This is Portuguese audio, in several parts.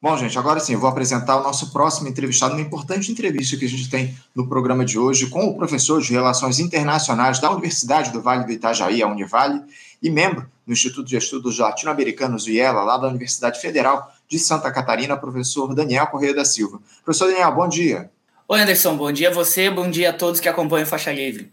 Bom, gente, agora sim, eu vou apresentar o nosso próximo entrevistado, uma importante entrevista que a gente tem no programa de hoje com o professor de Relações Internacionais da Universidade do Vale do Itajaí, a Univale, e membro do Instituto de Estudos Latino-Americanos, IELA, lá da Universidade Federal de Santa Catarina, professor Daniel Correia da Silva. Professor Daniel, bom dia. Oi, Anderson, bom dia a você, bom dia a todos que acompanham Faixa Livre.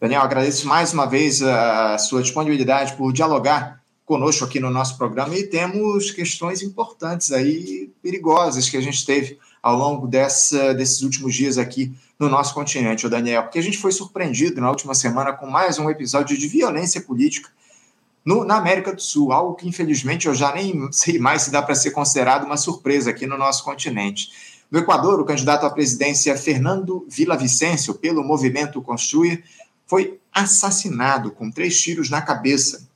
Daniel, agradeço mais uma vez a sua disponibilidade por dialogar conosco aqui no nosso programa e temos questões importantes aí, perigosas, que a gente teve ao longo dessa, desses últimos dias aqui no nosso continente, o Daniel, porque a gente foi surpreendido na última semana com mais um episódio de violência política no, na América do Sul, algo que infelizmente eu já nem sei mais se dá para ser considerado uma surpresa aqui no nosso continente. No Equador, o candidato à presidência Fernando Vicencio pelo movimento Construir, foi assassinado com três tiros na cabeça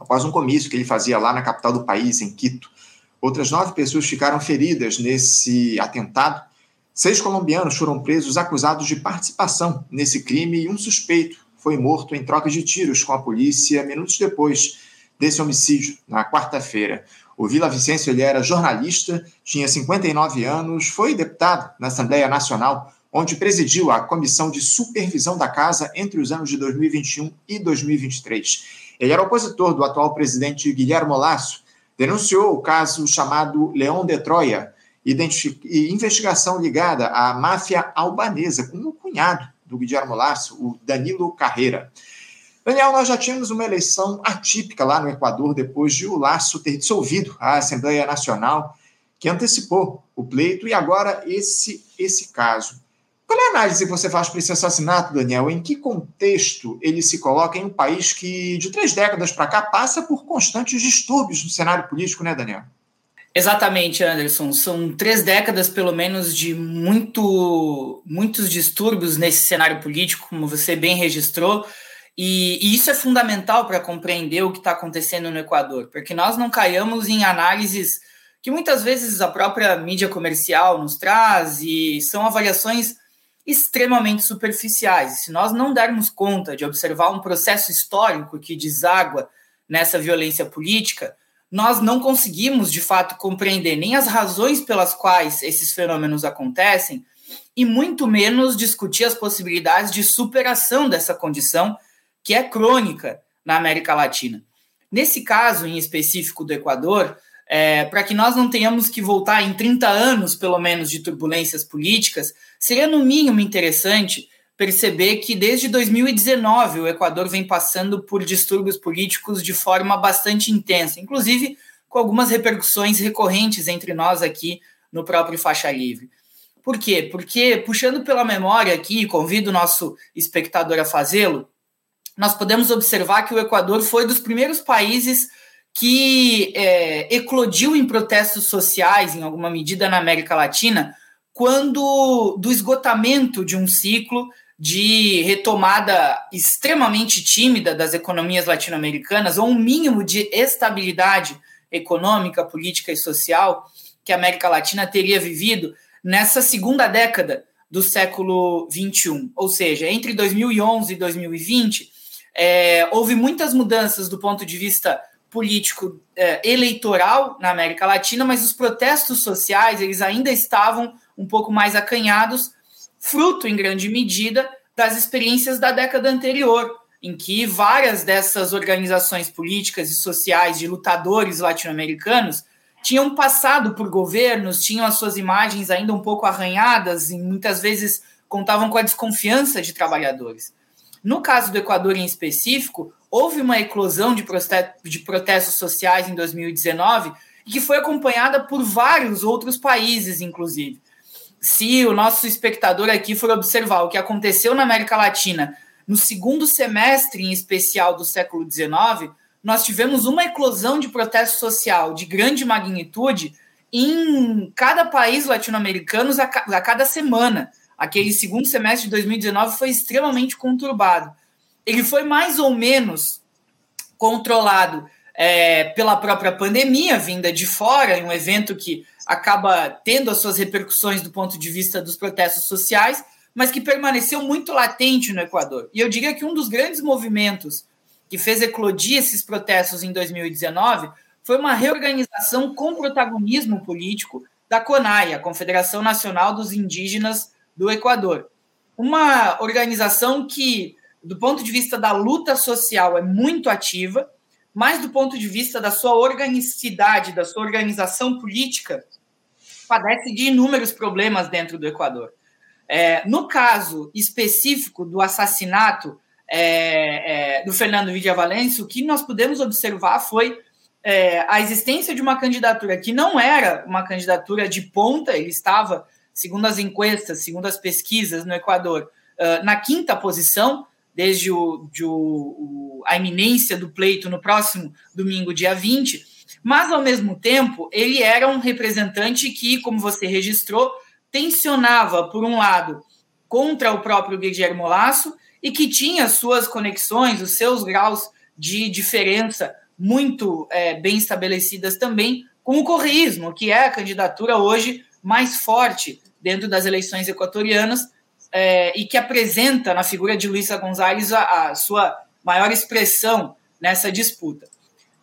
após um comício que ele fazia lá na capital do país, em Quito. Outras nove pessoas ficaram feridas nesse atentado. Seis colombianos foram presos acusados de participação nesse crime e um suspeito foi morto em troca de tiros com a polícia minutos depois desse homicídio, na quarta-feira. O Vila Vicêncio ele era jornalista, tinha 59 anos, foi deputado na Assembleia Nacional, onde presidiu a Comissão de Supervisão da Casa entre os anos de 2021 e 2023. Ele era opositor do atual presidente Guilherme Lasso, denunciou o caso chamado Leão de Troia, e investigação ligada à máfia albanesa, com o cunhado do Guilherme Lasso, o Danilo Carreira. Daniel, nós já tínhamos uma eleição atípica lá no Equador, depois de o Lasso ter dissolvido a Assembleia Nacional, que antecipou o pleito, e agora esse, esse caso. Qual é a análise que você faz para esse assassinato, Daniel? Em que contexto ele se coloca em um país que, de três décadas para cá, passa por constantes distúrbios no cenário político, né, Daniel? Exatamente, Anderson. São três décadas, pelo menos, de muito, muitos distúrbios nesse cenário político, como você bem registrou. E, e isso é fundamental para compreender o que está acontecendo no Equador, porque nós não caiamos em análises que muitas vezes a própria mídia comercial nos traz e são avaliações extremamente superficiais. Se nós não dermos conta de observar um processo histórico que deságua nessa violência política, nós não conseguimos de fato compreender nem as razões pelas quais esses fenômenos acontecem e muito menos discutir as possibilidades de superação dessa condição que é crônica na América Latina. Nesse caso em específico do Equador, é, para que nós não tenhamos que voltar em 30 anos, pelo menos, de turbulências políticas, seria no mínimo interessante perceber que desde 2019 o Equador vem passando por distúrbios políticos de forma bastante intensa, inclusive com algumas repercussões recorrentes entre nós aqui no próprio Faixa Livre. Por quê? Porque, puxando pela memória aqui, convido o nosso espectador a fazê-lo, nós podemos observar que o Equador foi dos primeiros países que é, eclodiu em protestos sociais, em alguma medida, na América Latina, quando do esgotamento de um ciclo de retomada extremamente tímida das economias latino-americanas, ou um mínimo de estabilidade econômica, política e social que a América Latina teria vivido nessa segunda década do século XXI. Ou seja, entre 2011 e 2020, é, houve muitas mudanças do ponto de vista político é, eleitoral na América Latina, mas os protestos sociais eles ainda estavam um pouco mais acanhados, fruto em grande medida das experiências da década anterior, em que várias dessas organizações políticas e sociais de lutadores latino-americanos tinham passado por governos, tinham as suas imagens ainda um pouco arranhadas e muitas vezes contavam com a desconfiança de trabalhadores. No caso do Equador em específico, houve uma eclosão de, de protestos sociais em 2019 e que foi acompanhada por vários outros países, inclusive. Se o nosso espectador aqui for observar o que aconteceu na América Latina no segundo semestre, em especial do século XIX, nós tivemos uma eclosão de protesto social de grande magnitude em cada país latino-americano a cada semana. Aquele segundo semestre de 2019 foi extremamente conturbado ele foi mais ou menos controlado é, pela própria pandemia vinda de fora, em um evento que acaba tendo as suas repercussões do ponto de vista dos protestos sociais, mas que permaneceu muito latente no Equador. E eu diria que um dos grandes movimentos que fez eclodir esses protestos em 2019 foi uma reorganização com protagonismo político da CONAI, a Confederação Nacional dos Indígenas do Equador. Uma organização que, do ponto de vista da luta social, é muito ativa, mas do ponto de vista da sua organicidade, da sua organização política, padece de inúmeros problemas dentro do Equador. É, no caso específico do assassinato é, é, do Fernando Villavalência, o que nós pudemos observar foi é, a existência de uma candidatura que não era uma candidatura de ponta, ele estava, segundo as encuestas, segundo as pesquisas no Equador, na quinta posição, desde o, de o, o, a iminência do pleito no próximo domingo, dia 20, mas, ao mesmo tempo, ele era um representante que, como você registrou, tensionava, por um lado, contra o próprio Guilherme Lasso e que tinha suas conexões, os seus graus de diferença muito é, bem estabelecidas também com o correísmo, que é a candidatura hoje mais forte dentro das eleições equatorianas é, e que apresenta na figura de Luísa Gonzalez a, a, sua maior expressão nessa disputa.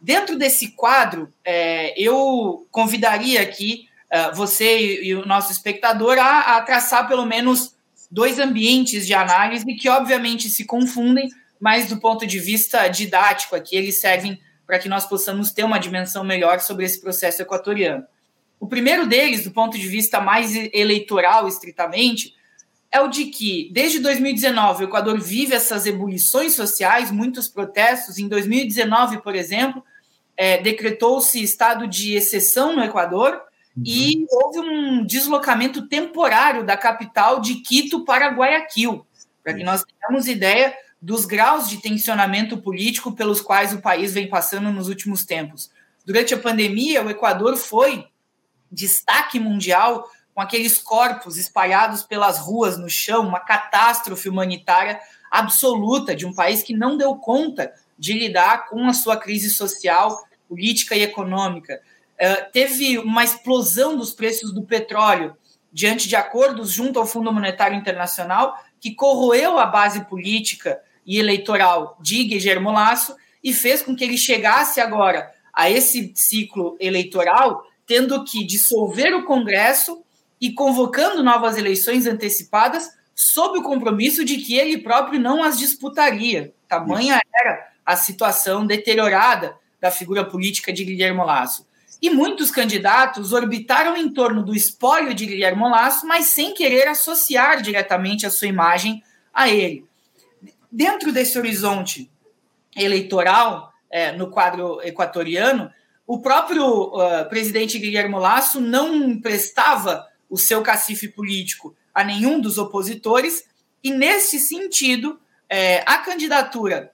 Dentro desse quadro, é, eu convidaria aqui uh, você e, e, o nosso espectador a, a traçar pelo menos dois ambientes de análise que, obviamente, se confundem, mas do ponto de vista didático aqui, eles servem para que nós possamos ter uma dimensão melhor sobre esse processo equatoriano. O primeiro deles, do ponto de vista mais eleitoral, estritamente, é o de que, desde 2019, o Equador vive essas ebulições sociais, muitos protestos. Em 2019, por exemplo, é, decretou-se estado de exceção no Equador, e houve um deslocamento temporário da capital de Quito para Guayaquil, para que nós tenhamos ideia dos graus de tensionamento político pelos quais o país vem passando nos últimos tempos. Durante a pandemia, o Equador foi destaque mundial com aqueles corpos espalhados pelas ruas, no chão, uma catástrofe humanitária absoluta de um país que não deu conta de lidar com a sua crise social, política e econômica. Eh, teve uma explosão dos preços do petróleo diante de acordos junto ao Fundo Monetário Internacional que corroeu a base política e eleitoral de Guilherme Lasso e fez com que ele chegasse agora a esse ciclo eleitoral tendo que dissolver o Congresso e convocando novas eleições antecipadas sob o compromisso de que ele próprio não as disputaria. Tamanha era a situação deteriorada da figura política de Guilherme Lasso. E muitos candidatos orbitaram em torno do espólio de Guilherme Lasso, mas sem querer associar diretamente a sua imagem a ele. Dentro desse horizonte eleitoral, é, no quadro equatoriano, o próprio uh, presidente Guilherme Lasso não emprestava o seu cacife político a nenhum dos opositores, e nesse sentido, é, a candidatura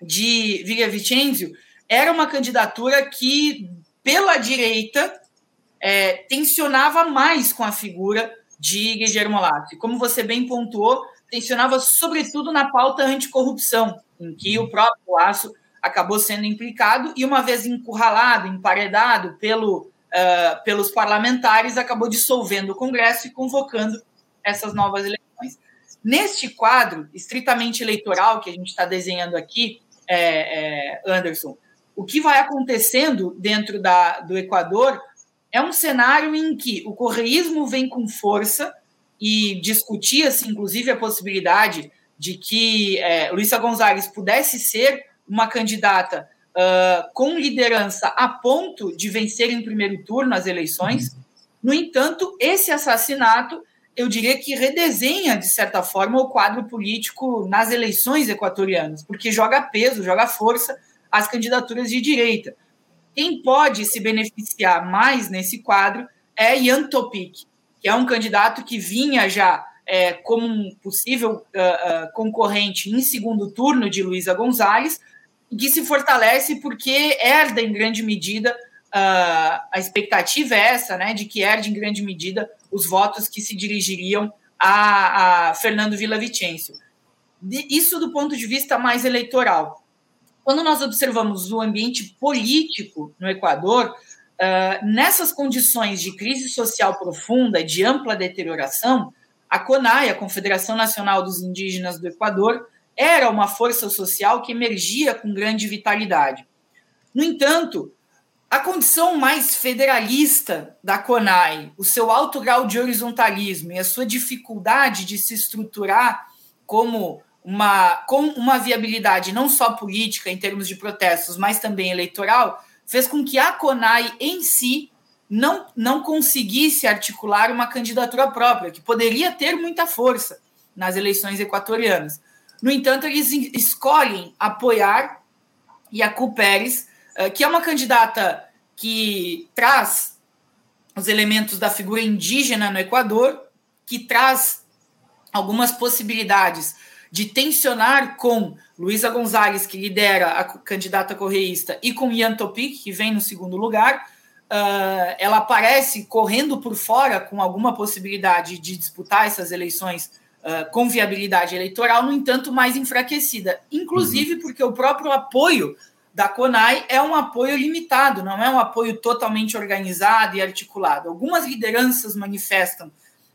de Vicencio era uma candidatura que pela direita, é, tensionava mais com a figura de Guilherme Lasso. Como você bem pontuou, tensionava sobretudo na pauta anticorrupção, em que o próprio Lasso acabou sendo implicado e, uma vez encurralado, emparedado pelo, uh, pelos parlamentares, acabou dissolvendo o Congresso e convocando essas novas eleições. Neste quadro estritamente eleitoral que a gente está desenhando aqui, é, é, Anderson, o que vai acontecendo dentro da, do Equador é um cenário em que o correísmo vem com força e discutia-se, inclusive, a possibilidade de que é, Luísa Gonzalez pudesse ser uma candidata uh, com liderança a ponto de vencer em primeiro turno as eleições. No entanto, esse assassinato, eu diria que redesenha, de certa forma, o quadro político nas eleições equatorianas, porque joga peso, joga força as candidaturas de direita. Quem pode se beneficiar mais nesse quadro é Ian Topic, que é um candidato que vinha já é, como um possível uh, uh, concorrente em segundo turno de Luísa Gonzalez, e que se fortalece porque herda em grande medida, uh, a expectativa é essa, né, de que herde em grande medida os votos que se dirigiriam a, a Fernando Villavicencio. Isso do ponto de vista mais eleitoral. Quando nós observamos o ambiente político no Equador, uh, nessas condições de crise social profunda, de ampla deterioração, a CONAI, a Confederação Nacional dos Indígenas do Equador, era uma força social que emergia com grande vitalidade. No entanto, a condição mais federalista da CONAI, o seu alto grau de horizontalismo e a sua dificuldade de se estruturar como uma, com uma viabilidade não só política em termos de protestos, mas também eleitoral, fez com que a CONAI em si não, não conseguisse articular uma candidatura própria, que poderia ter muita força nas eleições equatorianas. No entanto, eles escolhem apoiar Yacu Pérez, eh, que é uma candidata que traz os elementos da figura indígena no Equador, que traz algumas possibilidades de tensionar com Luísa Gonzalez, que lidera a candidata correísta, e com Ian Topic, que vem no segundo lugar. Uh, ela aparece correndo por fora com alguma possibilidade de disputar essas eleições uh, com viabilidade eleitoral, no entanto, mais enfraquecida. Inclusive uhum. porque o próprio apoio da CONAI é um apoio limitado, não é um apoio totalmente organizado e articulado. Algumas lideranças manifestam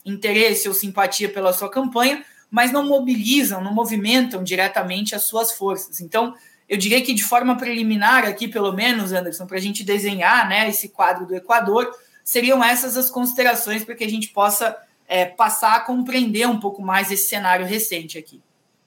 interesse ou simpatia pela sua campanha, mas não mobilizam, não movimentam diretamente as suas forças. Então, eu diria que de forma preliminar, aqui pelo menos, Anderson, para a gente desenhar né, esse quadro do Equador, seriam essas as considerações para que a gente possa é, passar a compreender um pouco mais esse cenário recente aqui.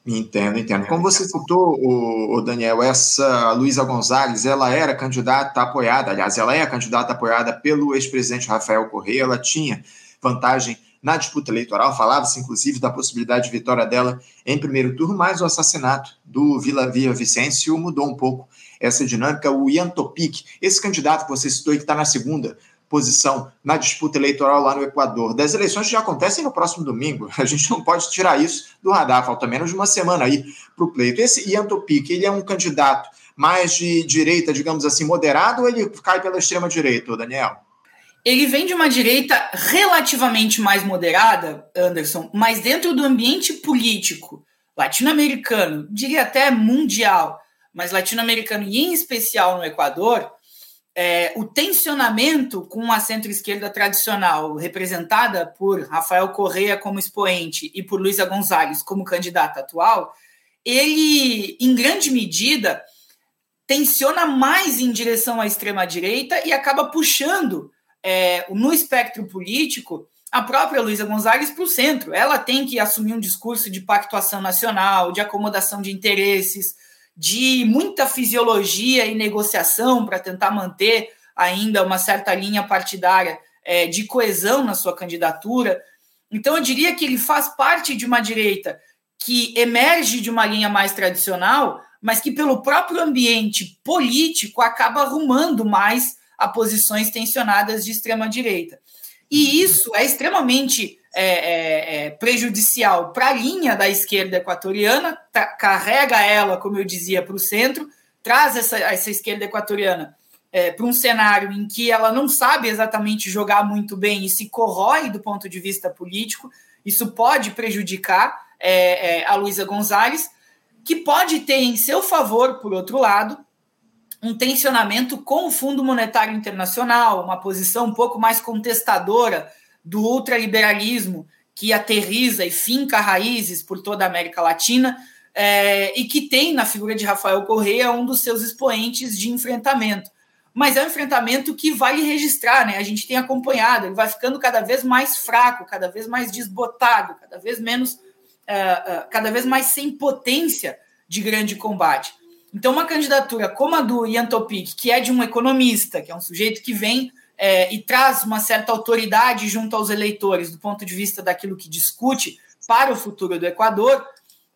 Entendo, entendo. Como você citou, o, o Daniel, essa Luísa Gonzalez, ela era candidata apoiada, aliás, ela é a candidata apoiada pelo ex-presidente Rafael Correia, ela tinha vantagem na disputa eleitoral, falava-se inclusive da possibilidade de vitória dela em primeiro turno, mas o assassinato do Vila Via Vicêncio mudou um pouco essa dinâmica. O Ian Topic, esse candidato que você citou e que está na segunda posição na disputa eleitoral lá no Equador. Das eleições já acontecem no próximo domingo. A gente não pode tirar isso do radar. Falta menos de uma semana aí para o pleito. Esse Ian Topic, ele é um candidato mais de direita, digamos assim, moderado, ou ele cai pela extrema direita, Daniel? Ele vem de uma direita relativamente mais moderada, Anderson, mas dentro do ambiente político latino-americano, diria até mundial, mas latino-americano e em especial no Equador, é, o tensionamento com a centro-esquerda tradicional, representada por Rafael Correa como expoente e por Luísa Gonzalez como candidata atual, ele, em grande medida, tensiona mais em direção à extrema-direita e acaba puxando é, no espectro político a própria Luísa Gonzalez para o centro. Ela tem que assumir um discurso de pactuação nacional, de acomodação de interesses, de muita fisiologia e negociação para tentar manter ainda uma certa linha partidária é, de coesão na sua candidatura. Então, eu diria que ele faz parte de uma direita que emerge de uma linha mais tradicional, mas que, pelo próprio ambiente político, acaba arrumando mais a posições tensionadas de extrema-direita. E isso é extremamente é, é, é, prejudicial para a linha da esquerda equatoriana, carrega ela, como eu dizia, para o centro, traz essa, essa esquerda equatoriana é, para um cenário em que ela não sabe exatamente jogar muito bem e se corrói do ponto de vista político. Isso pode prejudicar é, é, a Luísa Gonzalez, que pode ter em seu favor, por outro lado, um tensionamento com o Fundo Monetário Internacional, uma posição um pouco mais contestadora do ultraliberalismo que aterriza e finca raízes por toda a América Latina é, e que tem na figura de Rafael Correia um dos seus expoentes de enfrentamento. Mas é um enfrentamento que vale registrar, né? A gente tem acompanhado, ele vai ficando cada vez mais fraco, cada vez mais desbotado, cada vez menos, uh, uh, cada vez mais sem potência de grande combate. Então, uma candidatura como a do Ian Topic, que é de um economista, que é um sujeito que vem é, e traz uma certa autoridade junto aos eleitores do ponto de vista daquilo que discute para o futuro do Equador,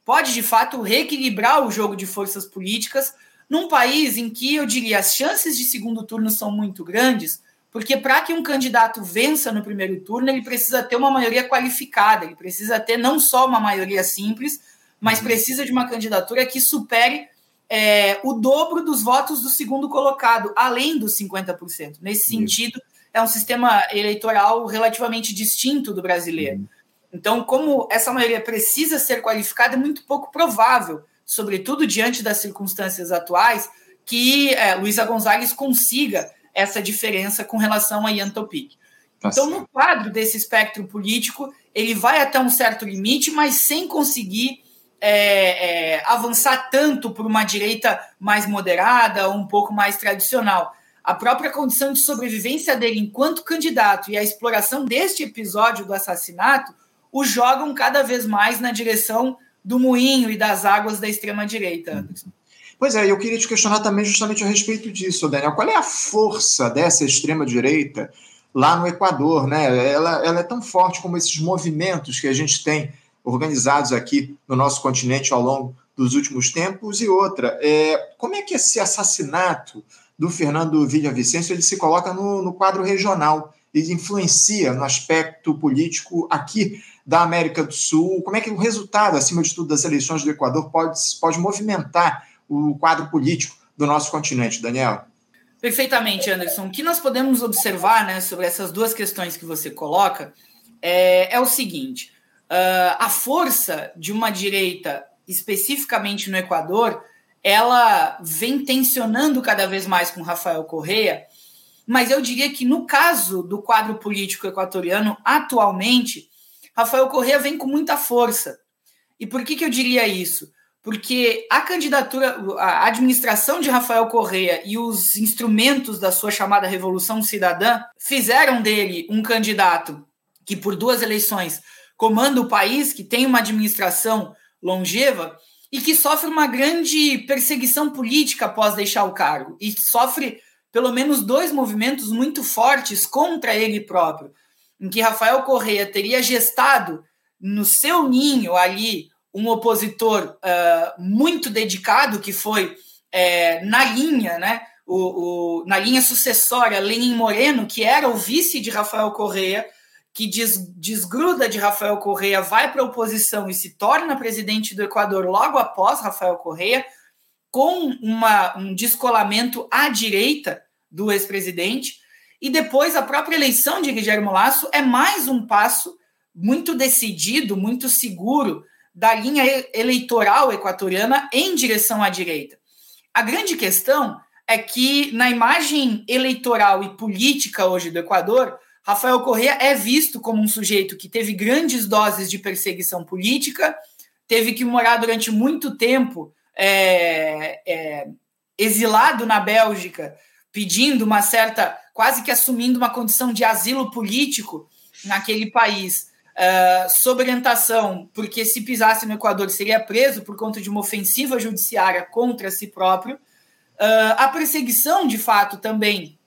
pode de fato reequilibrar o jogo de forças políticas num país em que eu diria as chances de segundo turno são muito grandes, porque para que um candidato vença no primeiro turno, ele precisa ter uma maioria qualificada, ele precisa ter não só uma maioria simples, mas uhum. precisa de uma candidatura que supere é, o dobro dos votos do segundo colocado, além dos 50%. Nesse sentido, é um sistema eleitoral relativamente distinto do brasileiro. Uhum. Então, como essa maioria precisa ser qualificada, é muito pouco provável, sobretudo diante das circunstâncias atuais, que é, Luísa Gonzalez consiga essa diferença com relação a Ian Topic. Tá então, no quadro desse espectro político, ele vai até um certo limite, mas sem conseguir é, é, avançar tanto por uma direita mais moderada, um pouco mais tradicional. a própria condição de sobrevivência dele enquanto candidato e a exploração deste episódio do assassinato o jogam cada vez mais na direção do moinho e das águas da extrema-direita, Anderson. Pois é, eu queria te questionar também justamente a respeito disso, Daniel. Qual é a força dessa extrema-direita lá no Equador? Né? Ela, ela é tão forte como esses movimentos que a gente tem organizados aqui no nosso continente ao longo dos últimos tempos. E outra, é, como é que esse assassinato do Fernando Villavicencio ele se coloca no, no quadro regional? Ele influencia no aspecto político aqui da América do Sul? Como é que o resultado, acima de tudo, das eleições do Equador pode, pode movimentar o quadro político do nosso continente, Daniel? Perfeitamente, Anderson. O que nós podemos observar né, sobre essas duas questões que você coloca é, é o seguinte: uh, a força de uma direita, especificamente no Equador, ela vem tensionando cada vez mais com Rafael Correa, mas eu diria que no caso do quadro político equatoriano, atualmente, Rafael Correa vem com muita força. E por que, que eu diria isso? porque a candidatura, a administração de Rafael Correa e os instrumentos da sua chamada Revolução Cidadã fizeram dele um candidato que, por duas eleições, comanda o país, que tem uma administração longeva e que sofre uma grande perseguição política após deixar o cargo. E sofre pelo menos dois movimentos muito fortes contra ele próprio, em que Rafael Correa teria gestado no seu ninho ali um opositor uh, muito dedicado, que foi é, na linha, né, o, o, na linha sucessória, Lenin Moreno, que era o vice de Rafael Correa, que des, desgruda de Rafael Correa, vai para a oposição e se torna presidente do Equador logo após Rafael Correa, com uma, um descolamento à direita do ex-presidente. E depois a própria eleição de Guilherme Lasso é mais um passo muito decidido, muito seguro da linha eleitoral equatoriana em direção à direita. A grande questão é que, na imagem eleitoral e política hoje do Equador, Rafael Correa é visto como um sujeito que teve grandes doses de perseguição política, teve que morar durante muito tempo é, é, exilado na Bélgica, pedindo uma certa, quase que assumindo uma condição de asilo político naquele país uh, sob orientação, porque se pisasse no Equador seria preso por conta de uma ofensiva judiciária contra si próprio. Uh, a perseguição, de fato, também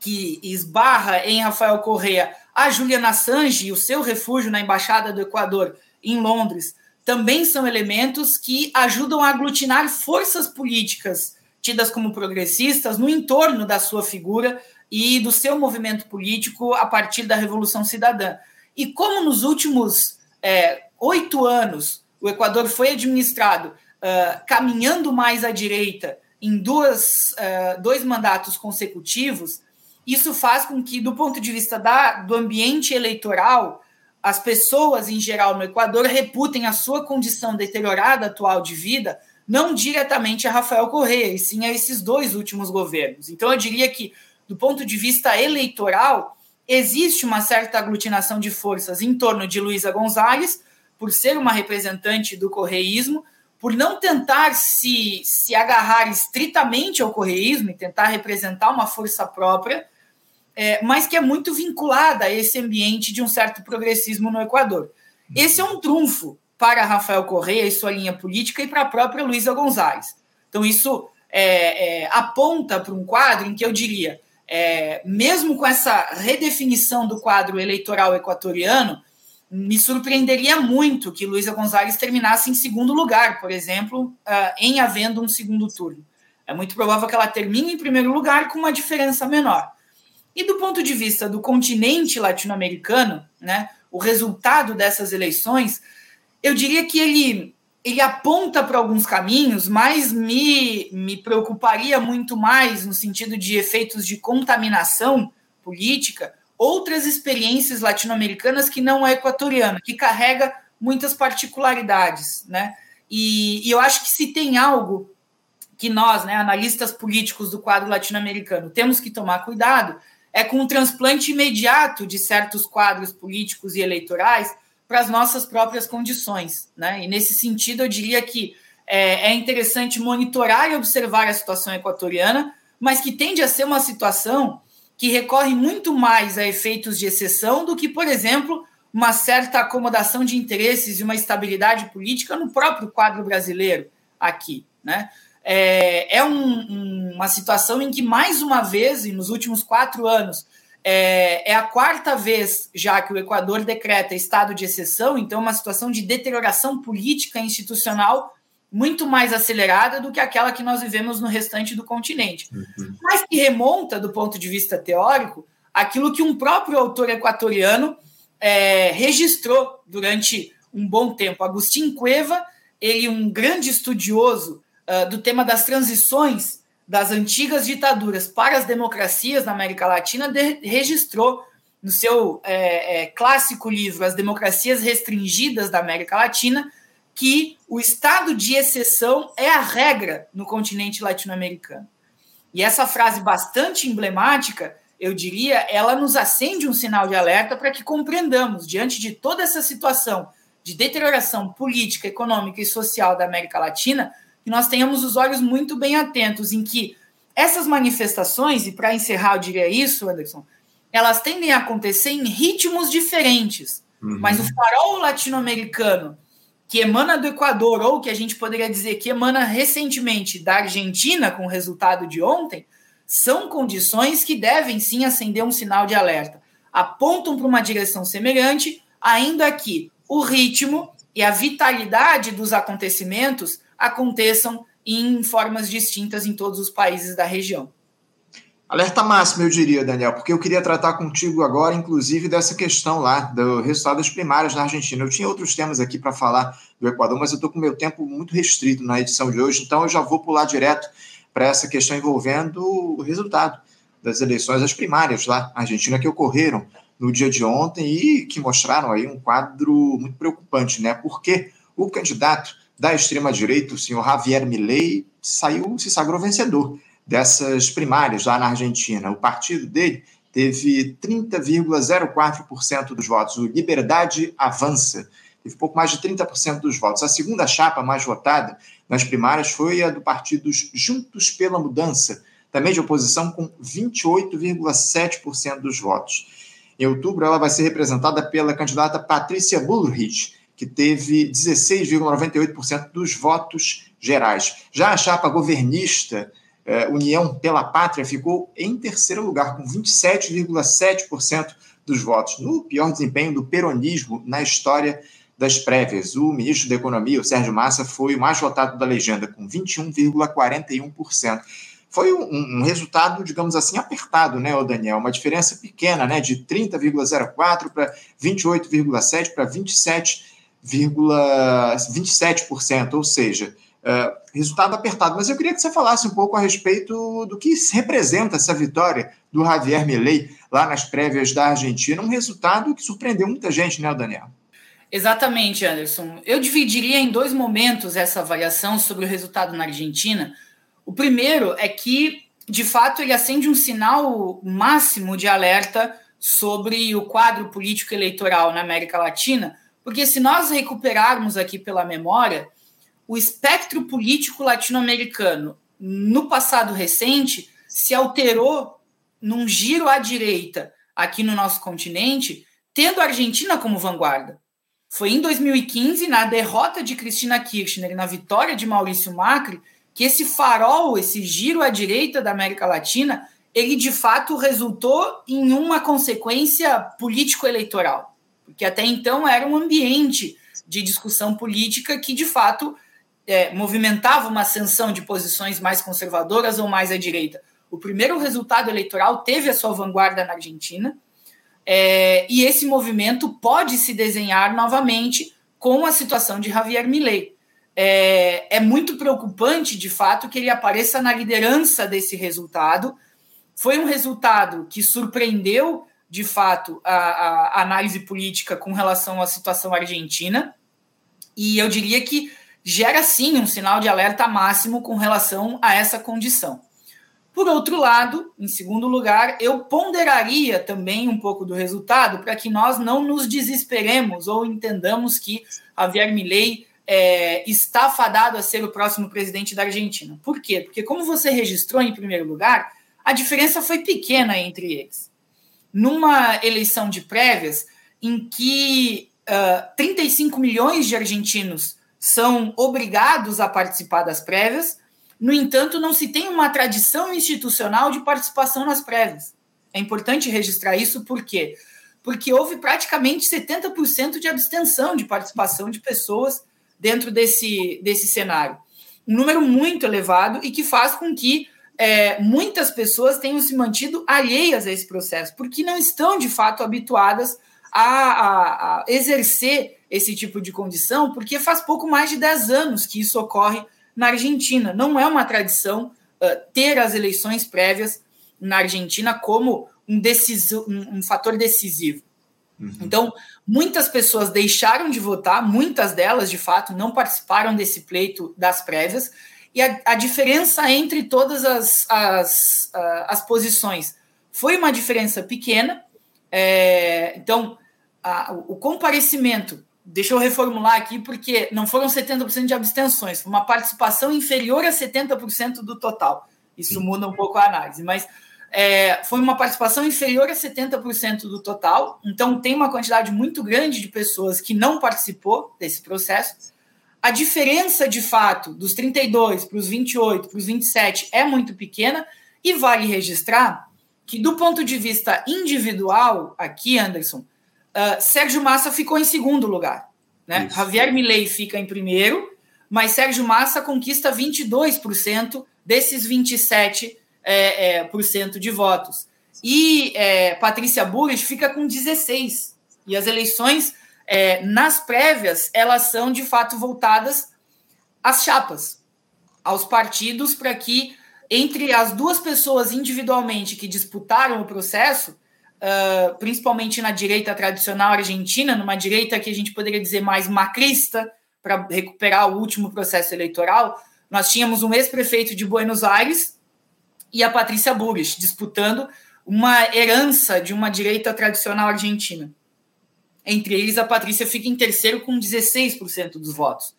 que esbarra em Rafael Correa a Julian Assange e o seu refúgio na Embaixada do Equador em Londres também são elementos que ajudam a aglutinar forças políticas tidas como progressistas no entorno da sua figura e do seu movimento político a partir da Revolução Cidadã. E como nos últimos é, oito anos o Equador foi administrado uh, caminhando mais à direita em duas, uh, dois mandatos consecutivos, isso faz com que, do ponto de vista da, do ambiente eleitoral, as pessoas em geral no Equador reputem a sua condição deteriorada atual de vida não diretamente a Rafael Correa, e sim a esses dois últimos governos. Então, eu diria que, do ponto de vista eleitoral, existe uma certa aglutinação de forças em torno de Luísa Gonzalez, por ser uma representante do correísmo, por não tentar se, se agarrar estritamente ao correísmo e tentar representar uma força própria, é, mas que é muito vinculada a esse ambiente de um certo progressismo no Equador. Esse é um trunfo para Rafael Correia e sua linha política e para a própria Luísa Gonzalez. Então, isso é, é, aponta para um quadro em que eu diria é, mesmo com essa redefinição do quadro eleitoral equatoriano, me surpreenderia muito que Luísa Gonzalez terminasse em segundo lugar, por exemplo, uh, em havendo um segundo turno. É muito provável que ela termine em primeiro lugar com uma diferença menor. E do ponto de vista do continente latino-americano, né, o resultado dessas eleições, eu diria que ele ele aponta para alguns caminhos, mas me, me preocuparia muito mais no sentido de efeitos de contaminação política, outras experiências latino-americanas que não é equatoriana, que carrega muitas particularidades, né? E, e eu acho que se tem algo que nós, né, analistas políticos do quadro latino-americano, temos que tomar cuidado, é com o transplante imediato de certos quadros políticos e eleitorais para as nossas próprias condições. Né? E nesse sentido, eu diria que é, é interessante monitorar e observar a situação equatoriana, mas que tende a ser uma situação que recorre muito mais a efeitos de exceção do que, por exemplo, uma certa acomodação de interesses e uma estabilidade política no próprio quadro brasileiro aqui. Né? É, é um, um, uma situação em que, mais uma vez, e nos últimos quatro anos, é, é, a quarta vez já que o Equador decreta estado de exceção, então, uma situação de deterioração política e institucional muito mais acelerada do que aquela que nós vivemos no restante do continente. Uhum. Mas que remonta, do ponto de vista teórico, aquilo que um próprio autor equatoriano é, registrou durante um bom tempo. Agustin Cueva, ele um grande estudioso uh, do tema das transições das antigas ditaduras para as democracias na América Latina, de, registrou no seu é, é, clássico livro As Democracias Restringidas da América Latina que o estado de exceção é a regra no continente latino-americano. E essa frase bastante emblemática, eu diria, ela nos acende um sinal de alerta para que compreendamos, diante de toda essa situação de deterioração política, econômica e social da América Latina, que nós tenhamos os olhos muito bem atentos em que essas manifestações, e para encerrar eu diria isso, Anderson, elas tendem a acontecer em ritmos diferentes. Uhum. Mas o farol latino-americano, que emana do Equador, ou que a gente poderia dizer que emana recentemente da Argentina, com o resultado de ontem, são condições que devem sim acender um sinal de alerta. Apontam para uma direção semelhante, ainda que o ritmo e a vitalidade dos acontecimentos aconteçam em formas distintas em todos os países da região. Alerta máximo, eu diria, Daniel, porque eu queria tratar contigo agora, inclusive, dessa questão lá do resultado das primárias na Argentina. Eu tinha outros temas aqui para falar do Equador, mas eu estou com meu tempo muito restrito na edição de hoje, então eu já vou pular direto para essa questão envolvendo o resultado das eleições, as primárias lá na Argentina que ocorreram no dia de ontem e que mostraram aí um quadro muito preocupante, né? Porque o candidato da extrema-direita, o senhor Javier Milei, saiu, se sagrou vencedor dessas primárias lá na Argentina. O partido dele teve 30,04% dos votos. O Liberdade Avança teve pouco mais de 30% dos votos. A segunda chapa mais votada nas primárias foi a do partido Juntos pela Mudança, também de oposição, com 28,7% dos votos. Em outubro, ela vai ser representada pela candidata Patrícia Bullrich, que teve 16,98% dos votos gerais. Já a chapa governista eh, União pela Pátria ficou em terceiro lugar, com 27,7% dos votos, no pior desempenho do peronismo na história das prévias. O ministro da Economia, o Sérgio Massa, foi o mais votado da legenda, com 21,41%. Foi um, um, resultado, digamos assim, apertado, né, Daniel? Uma diferença pequena, né, de 30,04% para 28,7% para 27,27%, 27%, ou seja, uh, resultado apertado. Mas eu queria que você falasse um pouco a respeito do que representa essa vitória do Javier Milei lá nas prévias da Argentina, um resultado que surpreendeu muita gente, né, Daniel? Exatamente, Anderson. Eu dividiria em dois momentos essa avaliação sobre o resultado na Argentina. O primeiro é que, de fato, ele acende um sinal máximo de alerta sobre o quadro político eleitoral na América Latina, porque se nós recuperarmos aqui pela memória, o espectro político latino-americano no passado recente se alterou num giro à direita aqui no nosso continente, tendo a Argentina como vanguarda. Foi em 2015, na derrota de Cristina Kirchner e na vitória de Maurício Macri, que esse farol, esse giro à direita da América Latina, ele de fato resultou em uma consequência político-eleitoral. Porque até então era um ambiente de discussão política que de fato é, movimentava uma ascensão de posições mais conservadoras ou mais à direita. O primeiro resultado eleitoral teve a sua vanguarda na Argentina, é, e esse movimento pode se desenhar novamente com a situação de Javier Milei. É, é, muito preocupante, de fato, que ele apareça na liderança desse resultado. Foi um resultado que surpreendeu, de fato, a, a análise política com relação à situação argentina. E eu diria que gera sim um sinal de alerta máximo com relação a essa condição. Por outro lado, em segundo lugar, eu ponderaria também um pouco do resultado para que nós não nos desesperemos ou entendamos que Javier Milei é, está fadado a ser o próximo presidente da Argentina. Por quê? Porque, como você registrou em primeiro lugar, a diferença foi pequena entre eles. Numa eleição de prévias, em que uh, 35 milhões de argentinos são obrigados a participar das prévias, no entanto, não se tem uma tradição institucional de participação nas prévias. É importante registrar isso, por quê? Porque houve praticamente 70% de abstenção de participação de pessoas dentro desse, desse cenário. Um número muito elevado e que faz com que é, muitas pessoas tenham se mantido alheias a esse processo, porque não estão de fato habituadas a, a, a exercer esse tipo de condição, porque faz pouco mais de 10 anos que isso ocorre na Argentina. Não é uma tradição uh, ter as eleições prévias na Argentina como um, um, um fator decisivo. Uhum. Então, muitas pessoas deixaram de votar, muitas delas, de fato, não participaram desse pleito das prévias, e a, a diferença entre todas as, as, uh, as posições foi uma diferença pequena. É, então, a, o comparecimento, deixa eu reformular aqui, porque não foram 70% de abstenções, foi uma participação inferior a 70% do total. Isso Sim. muda um pouco a análise, mas é, foi uma participação inferior a 70% do total, então tem uma quantidade muito grande de pessoas que não participou desse processo. A diferença de fato dos 32 para os 28, para os 27 é muito pequena, e vale registrar que, do ponto de vista individual, aqui, Anderson, uh, Sérgio Massa ficou em segundo lugar. Né? Javier Milei fica em primeiro, mas Sérgio Massa conquista 22% desses 27% é, é, por cento de votos. E é, Patrícia Burris fica com 16%. E as eleições, é, nas prévias, elas são de fato voltadas às chapas, aos partidos, para que entre as duas pessoas individualmente que disputaram o processo, uh, principalmente na direita tradicional argentina, numa direita que a gente poderia dizer mais macrista, para recuperar o último processo eleitoral, nós tínhamos um ex-prefeito de Buenos Aires, e a Patrícia Burris, disputando uma herança de uma direita tradicional argentina. Entre eles, a Patrícia fica em terceiro com 16% dos votos.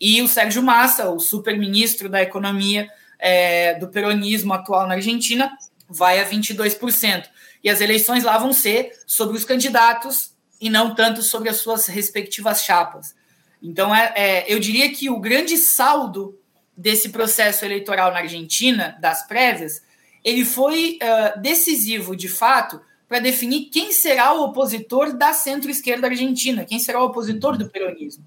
E o Sérgio Massa, o super-ministro da Economia é, do peronismo atual na Argentina, vai a 22%. E as eleições lá vão ser sobre os candidatos e não tanto sobre as suas respectivas chapas. Então, é, é eu diria que o grande saldo desse processo eleitoral na Argentina, das prévias, ele foi uh, decisivo, de fato, para definir quem será o opositor da centro-esquerda argentina, quem será o opositor do peronismo.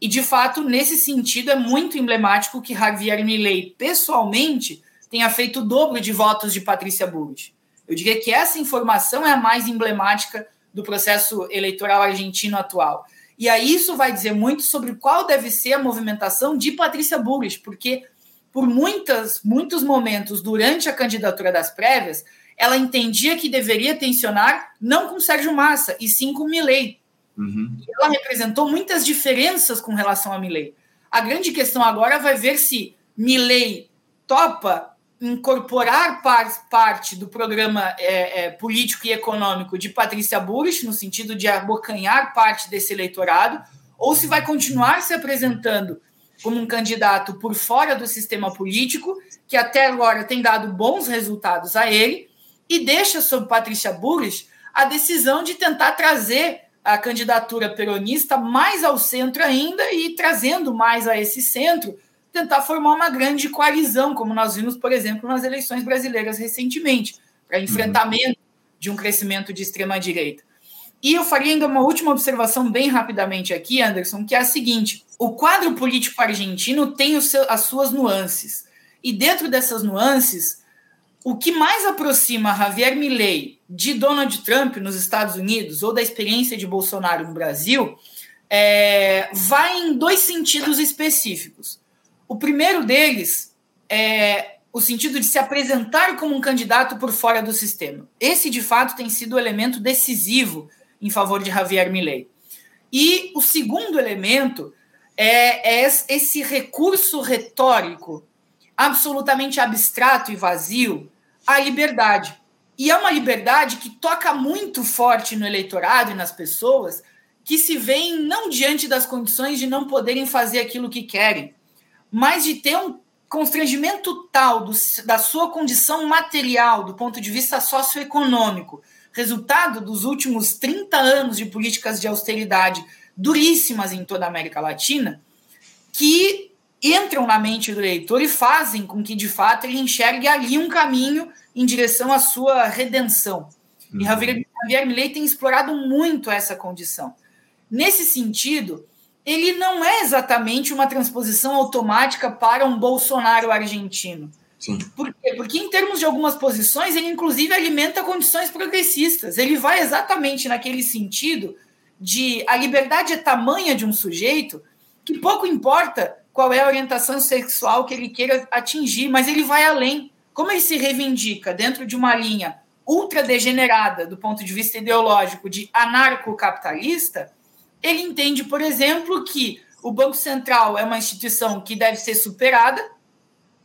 E, de fato, nesse sentido, é muito emblemático que Javier Milei, pessoalmente, tenha feito o dobro de votos de Patrícia Bullrich. Eu diria que essa informação é a mais emblemática do processo eleitoral argentino atual. E aí isso vai dizer muito sobre qual deve ser a movimentação de Patrícia Bullrich, porque por muitas, muitos momentos durante a candidatura das prévias, ela entendia que deveria tensionar não com Sérgio Massa, e sim com Milley. Uhum. Ela representou muitas diferenças com relação a Milley. A grande questão agora vai ver se Milley topa incorporar par, parte do programa é, é, político e econômico de Patrícia Burrich, no sentido de abocanhar parte desse eleitorado, ou se vai continuar se apresentando como um candidato por fora do sistema político, que até agora tem dado bons resultados a ele, e deixa sob Patrícia Burrich a decisão de tentar trazer a candidatura peronista mais ao centro ainda e trazendo mais a esse centro tentar formar uma grande coalizão, como nós vimos, por exemplo, nas eleições brasileiras recentemente, para uhum. enfrentamento uhum. de um crescimento de extrema-direita. E eu faria ainda uma última observação bem rapidamente aqui, Anderson, que é a seguinte: o quadro político argentino tem seu, as suas nuances. E dentro dessas nuances, o que mais aproxima Javier Milei de Donald Trump nos Estados Unidos ou da experiência de Bolsonaro no Brasil é, vai em dois sentidos específicos. O primeiro deles é o sentido de se apresentar como um candidato por fora do sistema. Esse, de fato, tem sido o elemento decisivo em favor de Javier Milei. E o segundo elemento é, é esse recurso retórico absolutamente abstrato e vazio, a liberdade. E é uma liberdade que toca muito forte no eleitorado e nas pessoas, que se veem não diante das condições de não poderem fazer aquilo que querem, mas de ter um constrangimento tal do, da sua condição material, do ponto de vista socioeconômico, resultado dos últimos 30 anos de políticas de austeridade duríssimas em toda a América Latina, que entram na mente do eleitor e fazem com que, de fato, ele enxergue ali um caminho em direção à sua redenção. Uhum. E Javier, Javier Milei tem explorado muito essa condição. Nesse sentido, ele não é exatamente uma transposição automática para um Bolsonaro argentino. Sim. Por quê? Porque, em termos de algumas posições, ele inclusive alimenta condições progressistas. Ele vai exatamente naquele sentido de a liberdade é tamanha de um sujeito que pouco importa qual é a orientação sexual que ele queira atingir, mas ele vai além. Como ele se reivindica dentro de uma linha ultra degenerada do ponto de vista ideológico de anarcocapitalista, ele entende, por exemplo, que o Banco Central é uma instituição que deve ser superada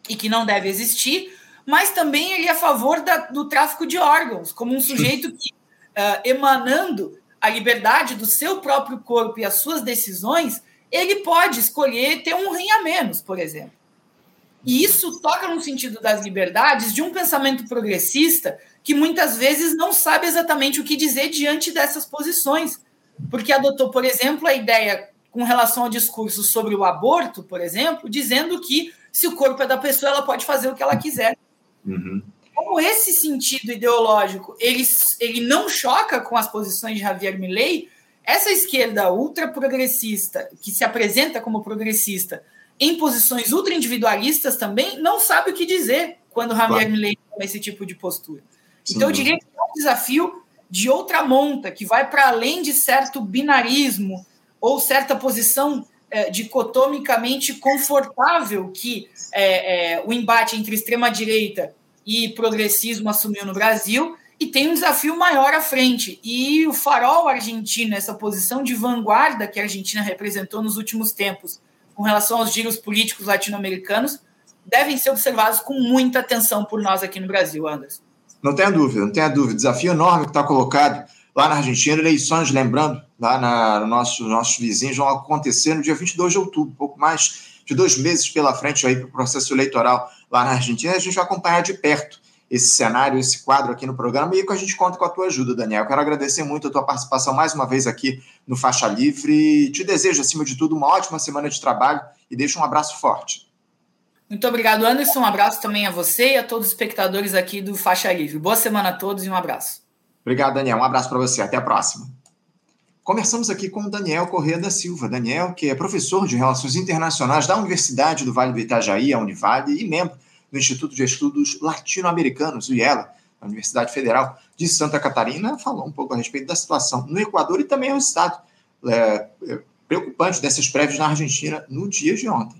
e que não deve existir, mas também ele é a favor da, do tráfico de órgãos, como um sujeito que, uh, emanando a liberdade do seu próprio corpo e as suas decisões, ele pode escolher ter um rim a menos, por exemplo. E isso toca no sentido das liberdades de um pensamento progressista que muitas vezes não sabe exatamente o que dizer diante dessas posições. Porque adotou, por exemplo, a ideia com relação ao discurso sobre o aborto, por exemplo, dizendo que se o corpo é da pessoa, ela pode fazer o que ela quiser. Uhum como esse sentido ideológico ele, ele não choca com as posições de Javier Milei, essa esquerda ultra progressista, que se apresenta como progressista, em posições ultra individualistas também, não sabe o que dizer quando Javier claro. Milei toma esse tipo de postura. Então, eu diria que é um desafio de outra monta, que vai para além de certo binarismo ou certa posição é, dicotomicamente confortável que é, é, o embate entre extrema-direita e progressismo assumiu no Brasil, e tem um desafio maior à frente. E o farol argentino, essa posição de vanguarda que a Argentina representou nos últimos tempos com relação aos giros políticos latino-americanos, devem ser observados com muita atenção por nós aqui no Brasil, Anderson. Não tenha dúvida, não tenha dúvida. Desafio enorme que está colocado lá na Argentina. Eleições, lembrando, lá na, no nosso, nossos vizinhos vão acontecer no dia 22 de outubro, pouco mais de dois meses pela frente aí para o processo eleitoral lá na Argentina. A gente vai acompanhar de perto esse cenário, esse quadro aqui no programa e a gente conta com a tua ajuda, Daniel. quero agradecer muito a tua participação mais uma vez aqui no Faixa Livre. Te desejo, acima de tudo, uma ótima semana de trabalho e deixo um abraço forte. Muito obrigado, Anderson. Um abraço também a você e a todos os espectadores aqui do Faixa Livre. Boa semana a todos e um abraço. Obrigado, Daniel. Um abraço para você. Até a próxima. Conversamos aqui com o Daniel Corrêa da Silva. Daniel, que é professor de Relações Internacionais da Universidade do Vale do Itajaí, a Univale, e membro do Instituto de Estudos Latino-Americanos, o IELA, da Universidade Federal de Santa Catarina, falou um pouco a respeito da situação no Equador e também ao estado é, é, preocupante dessas prévias na Argentina no dia de ontem.